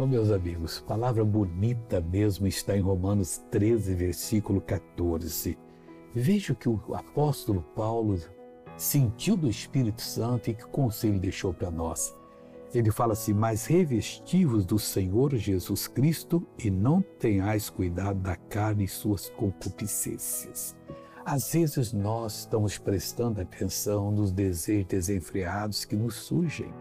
Oh, meus amigos, palavra bonita mesmo está em Romanos 13, versículo 14. Veja o que o apóstolo Paulo sentiu do Espírito Santo e que conselho deixou para nós. Ele fala assim: Mas revestivos do Senhor Jesus Cristo e não tenhais cuidado da carne e suas concupiscências. Às vezes nós estamos prestando atenção nos desejos desenfreados que nos surgem.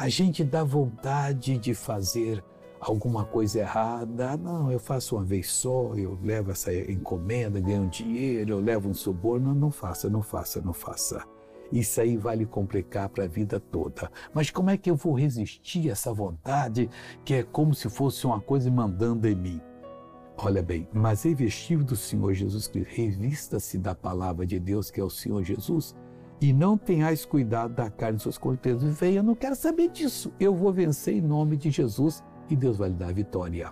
A gente dá vontade de fazer alguma coisa errada. Não, eu faço uma vez só, eu levo essa encomenda, ganho dinheiro, eu levo um suborno. Não, não faça, não faça, não faça. Isso aí vai lhe complicar para a vida toda. Mas como é que eu vou resistir a essa vontade que é como se fosse uma coisa mandando em mim? Olha bem, mas revestido do Senhor Jesus Cristo, revista-se da palavra de Deus, que é o Senhor Jesus, e não tenhais cuidado da carne de suas cortezas. Venha, eu não quero saber disso. Eu vou vencer em nome de Jesus e Deus vai lhe dar a vitória.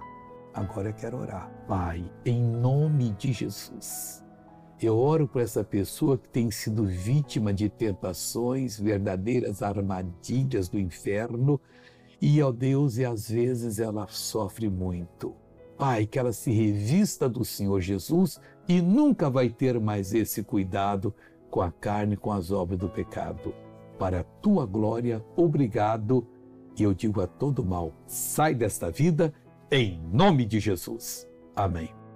Agora eu quero orar. Pai, em nome de Jesus. Eu oro por essa pessoa que tem sido vítima de tentações, verdadeiras armadilhas do inferno, e, ó Deus, e às vezes ela sofre muito. Pai, que ela se revista do Senhor Jesus e nunca vai ter mais esse cuidado com a carne, com as obras do pecado. Para a tua glória, obrigado. E eu digo a todo mal: sai desta vida em nome de Jesus. Amém.